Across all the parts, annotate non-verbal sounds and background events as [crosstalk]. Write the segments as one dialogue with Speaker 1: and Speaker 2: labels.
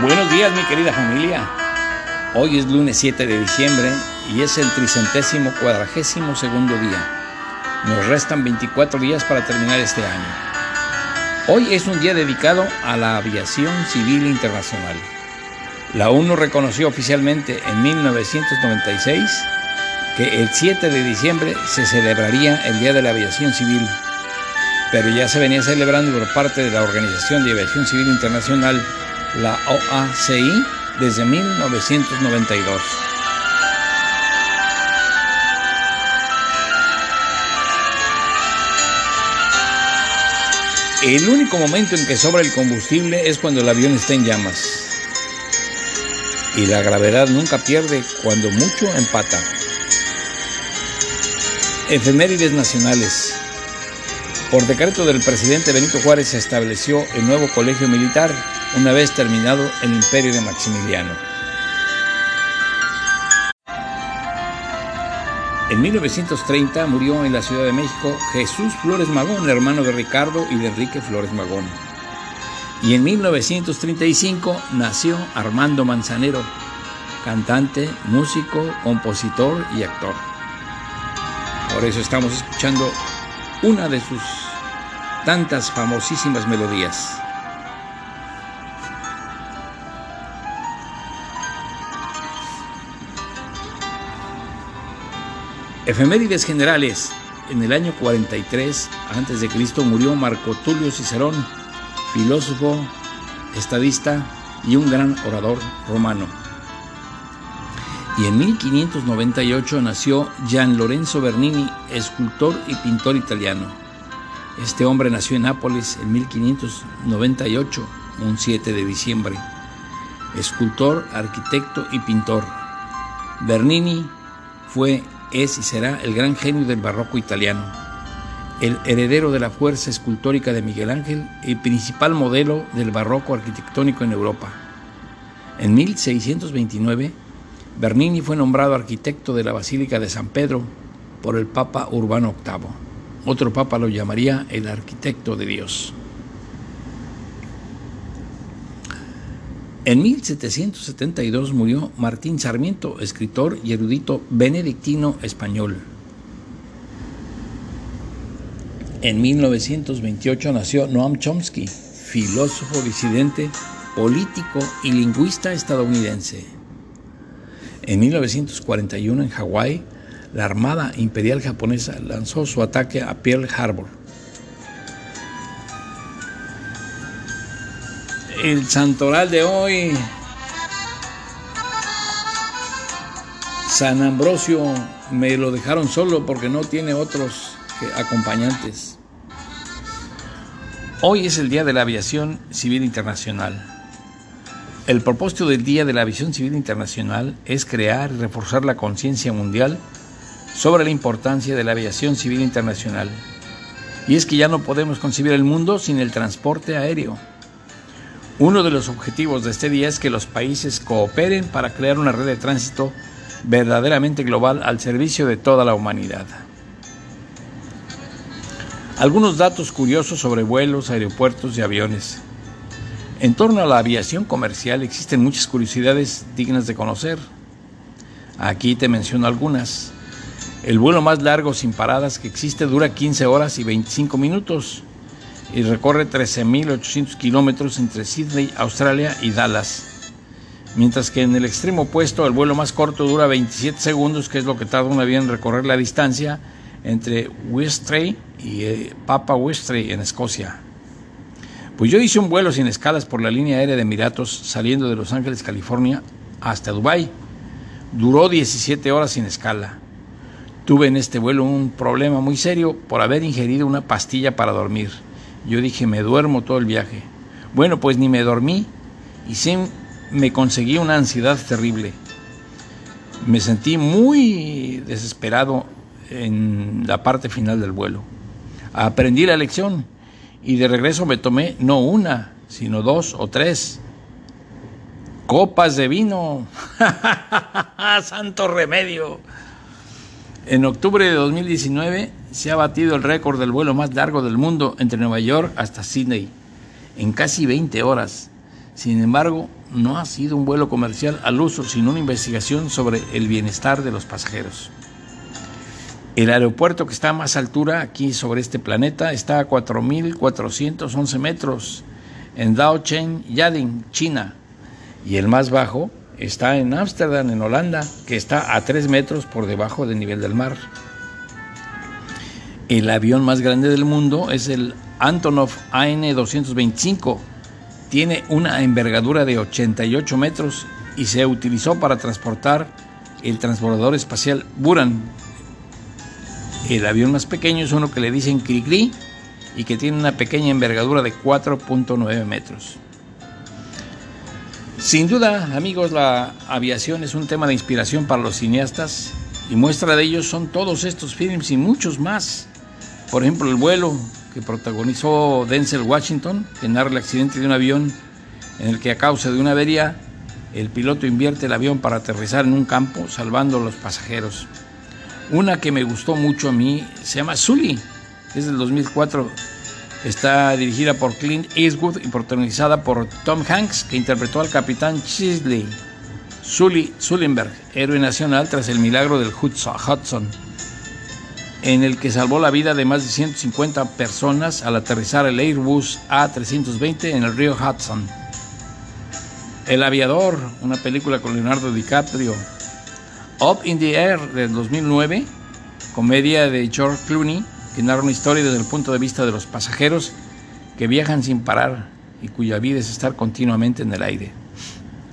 Speaker 1: Buenos días mi querida familia. Hoy es lunes 7 de diciembre y es el tricentésimo cuadragésimo segundo día. Nos restan 24 días para terminar este año. Hoy es un día dedicado a la aviación civil internacional. La ONU reconoció oficialmente en 1996 que el 7 de diciembre se celebraría el Día de la Aviación Civil, pero ya se venía celebrando por parte de la Organización de Aviación Civil Internacional la OACI desde 1992. El único momento en que sobra el combustible es cuando el avión está en llamas. Y la gravedad nunca pierde, cuando mucho empata. Efemérides nacionales. Por decreto del presidente Benito Juárez se estableció el nuevo colegio militar una vez terminado el imperio de Maximiliano. En 1930 murió en la Ciudad de México Jesús Flores Magón, hermano de Ricardo y de Enrique Flores Magón. Y en 1935 nació Armando Manzanero, cantante, músico, compositor y actor. Por eso estamos escuchando una de sus tantas famosísimas melodías. Efemérides generales. En el año 43 a.C. murió Marco Tulio Cicerón, filósofo, estadista y un gran orador romano. Y en 1598 nació Gian Lorenzo Bernini, escultor y pintor italiano. Este hombre nació en Nápoles en 1598, un 7 de diciembre. Escultor, arquitecto y pintor. Bernini fue es y será el gran genio del barroco italiano, el heredero de la fuerza escultórica de Miguel Ángel y principal modelo del barroco arquitectónico en Europa. En 1629, Bernini fue nombrado arquitecto de la Basílica de San Pedro por el Papa Urbano VIII. Otro papa lo llamaría el arquitecto de Dios. En 1772 murió Martín Sarmiento, escritor y erudito benedictino español. En 1928 nació Noam Chomsky, filósofo disidente, político y lingüista estadounidense. En 1941 en Hawái, la Armada Imperial Japonesa lanzó su ataque a Pearl Harbor. El santoral de hoy. San Ambrosio me lo dejaron solo porque no tiene otros acompañantes. Hoy es el Día de la Aviación Civil Internacional. El propósito del Día de la Aviación Civil Internacional es crear y reforzar la conciencia mundial sobre la importancia de la aviación civil internacional. Y es que ya no podemos concebir el mundo sin el transporte aéreo. Uno de los objetivos de este día es que los países cooperen para crear una red de tránsito verdaderamente global al servicio de toda la humanidad. Algunos datos curiosos sobre vuelos, aeropuertos y aviones. En torno a la aviación comercial existen muchas curiosidades dignas de conocer. Aquí te menciono algunas. El vuelo más largo sin paradas que existe dura 15 horas y 25 minutos y recorre 13.800 kilómetros entre Sydney, Australia y Dallas. Mientras que en el extremo opuesto el vuelo más corto dura 27 segundos, que es lo que tarda un avión en recorrer la distancia entre Westray y eh, Papa Westray en Escocia. Pues yo hice un vuelo sin escalas por la línea aérea de Emiratos saliendo de Los Ángeles, California, hasta Dubái. Duró 17 horas sin escala. Tuve en este vuelo un problema muy serio por haber ingerido una pastilla para dormir. Yo dije, me duermo todo el viaje. Bueno, pues ni me dormí y sí me conseguí una ansiedad terrible. Me sentí muy desesperado en la parte final del vuelo. Aprendí la lección y de regreso me tomé no una, sino dos o tres copas de vino. [laughs] Santo remedio. En octubre de 2019 se ha batido el récord del vuelo más largo del mundo entre Nueva York hasta Sydney, en casi 20 horas. Sin embargo, no ha sido un vuelo comercial al uso, sino una investigación sobre el bienestar de los pasajeros. El aeropuerto que está a más altura aquí sobre este planeta está a 4.411 metros en Daochen, Yading, China. Y el más bajo está en Ámsterdam, en Holanda, que está a 3 metros por debajo del nivel del mar. El avión más grande del mundo es el Antonov AN-225. Tiene una envergadura de 88 metros y se utilizó para transportar el transbordador espacial Buran. El avión más pequeño es uno que le dicen Cricri y que tiene una pequeña envergadura de 4.9 metros. Sin duda, amigos, la aviación es un tema de inspiración para los cineastas y muestra de ellos son todos estos films y muchos más. Por ejemplo, el vuelo que protagonizó Denzel Washington, que narra el accidente de un avión en el que a causa de una avería el piloto invierte el avión para aterrizar en un campo salvando a los pasajeros. Una que me gustó mucho a mí se llama Sully, es del 2004. Está dirigida por Clint Eastwood y protagonizada por Tom Hanks, que interpretó al capitán Chisley. Sully Sullenberg, héroe nacional tras el milagro del Hudson en el que salvó la vida de más de 150 personas al aterrizar el Airbus A320 en el río Hudson. El aviador, una película con Leonardo DiCaprio. Up in the Air del 2009, comedia de George Clooney, que narra una historia desde el punto de vista de los pasajeros que viajan sin parar y cuya vida es estar continuamente en el aire.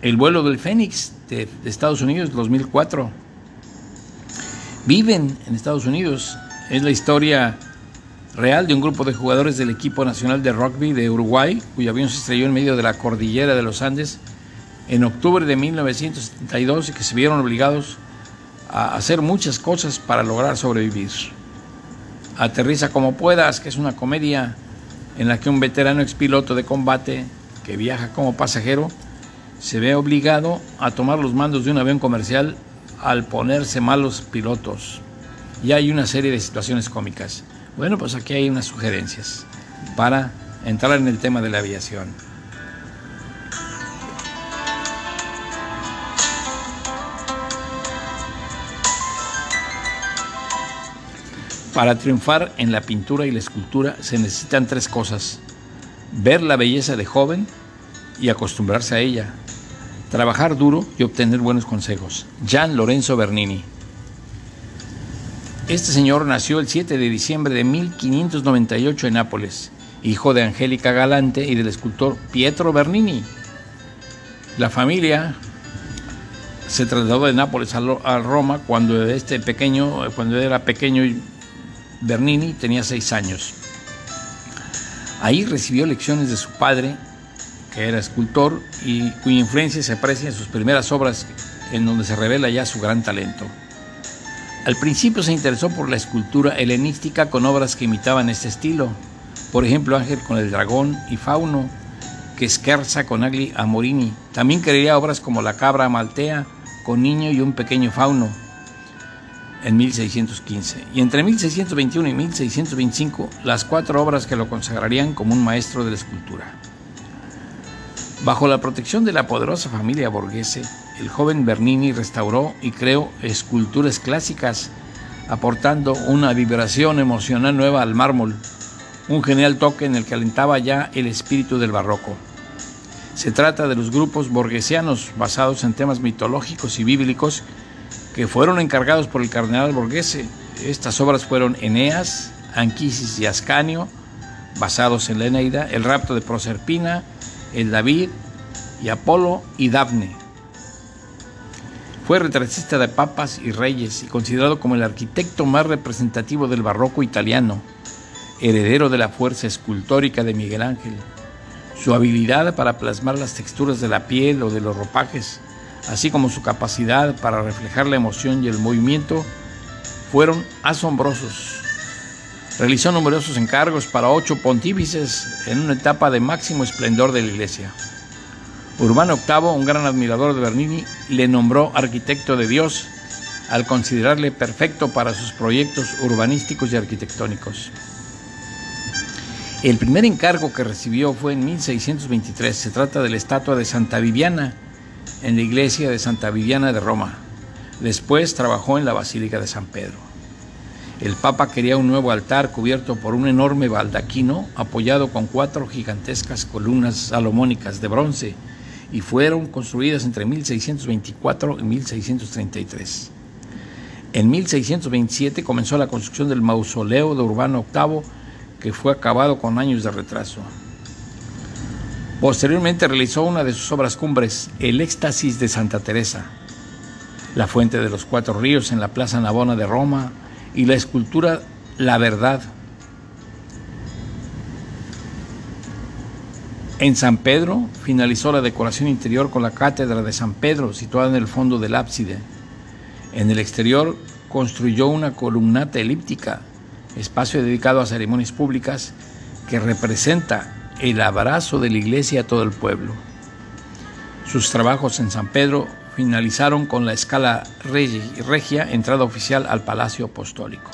Speaker 1: El vuelo del Fénix de, de Estados Unidos 2004 viven en Estados Unidos. Es la historia real de un grupo de jugadores del equipo nacional de rugby de Uruguay, cuyo avión se estrelló en medio de la cordillera de los Andes en octubre de 1972 y que se vieron obligados a hacer muchas cosas para lograr sobrevivir. Aterriza como puedas, que es una comedia en la que un veterano expiloto de combate que viaja como pasajero se ve obligado a tomar los mandos de un avión comercial al ponerse malos pilotos. Y hay una serie de situaciones cómicas. Bueno, pues aquí hay unas sugerencias para entrar en el tema de la aviación. Para triunfar en la pintura y la escultura se necesitan tres cosas. Ver la belleza de joven y acostumbrarse a ella trabajar duro y obtener buenos consejos. Gian Lorenzo Bernini. Este señor nació el 7 de diciembre de 1598 en Nápoles, hijo de Angélica Galante y del escultor Pietro Bernini. La familia se trasladó de Nápoles a Roma cuando este pequeño, cuando era pequeño Bernini tenía seis años. Ahí recibió lecciones de su padre que era escultor y cuya influencia se aprecia en sus primeras obras en donde se revela ya su gran talento. Al principio se interesó por la escultura helenística con obras que imitaban este estilo, por ejemplo Ángel con el dragón y Fauno, que Scherza con Agli Amorini. También crearía obras como La cabra maltea con niño y un pequeño fauno en 1615. Y entre 1621 y 1625, las cuatro obras que lo consagrarían como un maestro de la escultura. Bajo la protección de la poderosa familia Borghese, el joven Bernini restauró y creó esculturas clásicas, aportando una vibración emocional nueva al mármol, un genial toque en el que alentaba ya el espíritu del barroco. Se trata de los grupos borghesianos basados en temas mitológicos y bíblicos que fueron encargados por el cardenal Borghese. Estas obras fueron Eneas, Anquisis y Ascanio, basados en la Eneida, el rapto de Proserpina, el David y Apolo y Dafne. Fue retratista de papas y reyes y considerado como el arquitecto más representativo del barroco italiano, heredero de la fuerza escultórica de Miguel Ángel. Su habilidad para plasmar las texturas de la piel o de los ropajes, así como su capacidad para reflejar la emoción y el movimiento, fueron asombrosos. Realizó numerosos encargos para ocho pontífices en una etapa de máximo esplendor de la iglesia. Urbano VIII, un gran admirador de Bernini, le nombró arquitecto de Dios al considerarle perfecto para sus proyectos urbanísticos y arquitectónicos. El primer encargo que recibió fue en 1623. Se trata de la estatua de Santa Viviana en la iglesia de Santa Viviana de Roma. Después trabajó en la Basílica de San Pedro. El Papa quería un nuevo altar cubierto por un enorme baldaquino apoyado con cuatro gigantescas columnas salomónicas de bronce y fueron construidas entre 1624 y 1633. En 1627 comenzó la construcción del mausoleo de Urbano VIII, que fue acabado con años de retraso. Posteriormente realizó una de sus obras cumbres, El Éxtasis de Santa Teresa, la Fuente de los Cuatro Ríos en la Plaza Navona de Roma y la escultura La Verdad. En San Pedro finalizó la decoración interior con la Cátedra de San Pedro, situada en el fondo del ábside. En el exterior construyó una columnata elíptica, espacio dedicado a ceremonias públicas, que representa el abrazo de la iglesia a todo el pueblo. Sus trabajos en San Pedro finalizaron con la escala regia, entrada oficial al Palacio Apostólico.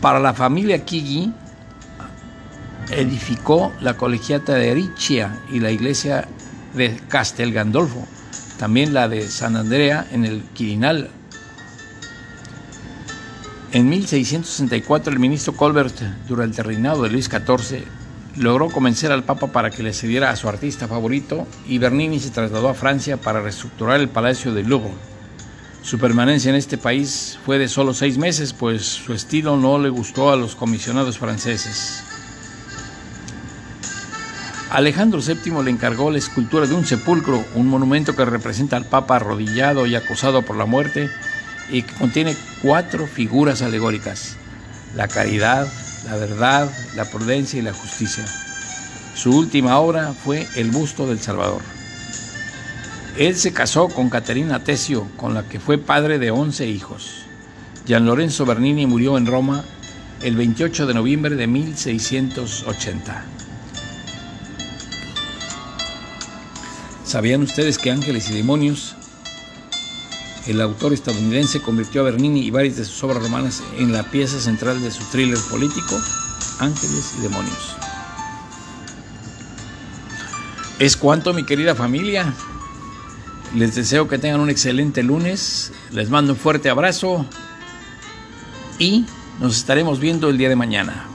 Speaker 1: Para la familia Kigi, edificó la colegiata de Riccia y la iglesia de Castel Gandolfo, también la de San Andrea en el Quirinal. En 1664 el ministro Colbert, durante el reinado de Luis XIV, logró convencer al Papa para que le cediera a su artista favorito y Bernini se trasladó a Francia para reestructurar el Palacio de Louvre. Su permanencia en este país fue de solo seis meses, pues su estilo no le gustó a los comisionados franceses. Alejandro VII le encargó la escultura de un sepulcro, un monumento que representa al Papa arrodillado y acosado por la muerte y que contiene cuatro figuras alegóricas, la caridad, la verdad, la prudencia y la justicia. Su última obra fue El busto del Salvador. Él se casó con Caterina Tesio, con la que fue padre de 11 hijos. Gian Lorenzo Bernini murió en Roma el 28 de noviembre de 1680. ¿Sabían ustedes que Ángeles y Demonios, el autor estadounidense convirtió a Bernini y varias de sus obras romanas en la pieza central de su thriller político, Ángeles y Demonios? Es cuanto, mi querida familia. Les deseo que tengan un excelente lunes. Les mando un fuerte abrazo y nos estaremos viendo el día de mañana.